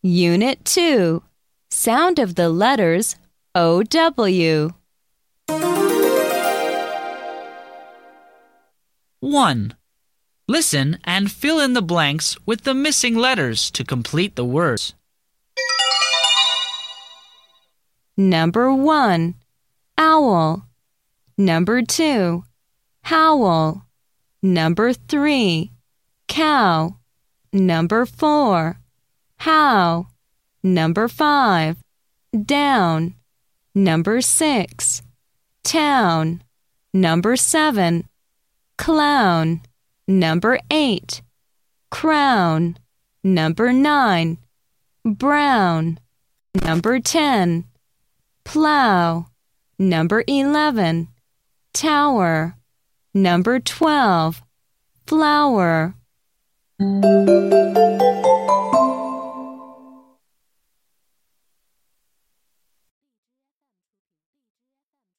Unit 2 Sound of the letters OW. 1. Listen and fill in the blanks with the missing letters to complete the words. Number 1 Owl. Number 2 Howl. Number 3 Cow. Number 4 How. Number 5 Down. Number 6 Town. Number 7 Clown. Number 8 Crown. Number 9 Brown. Number 10 Plow. Number 11 Tower. Number 12 Flower.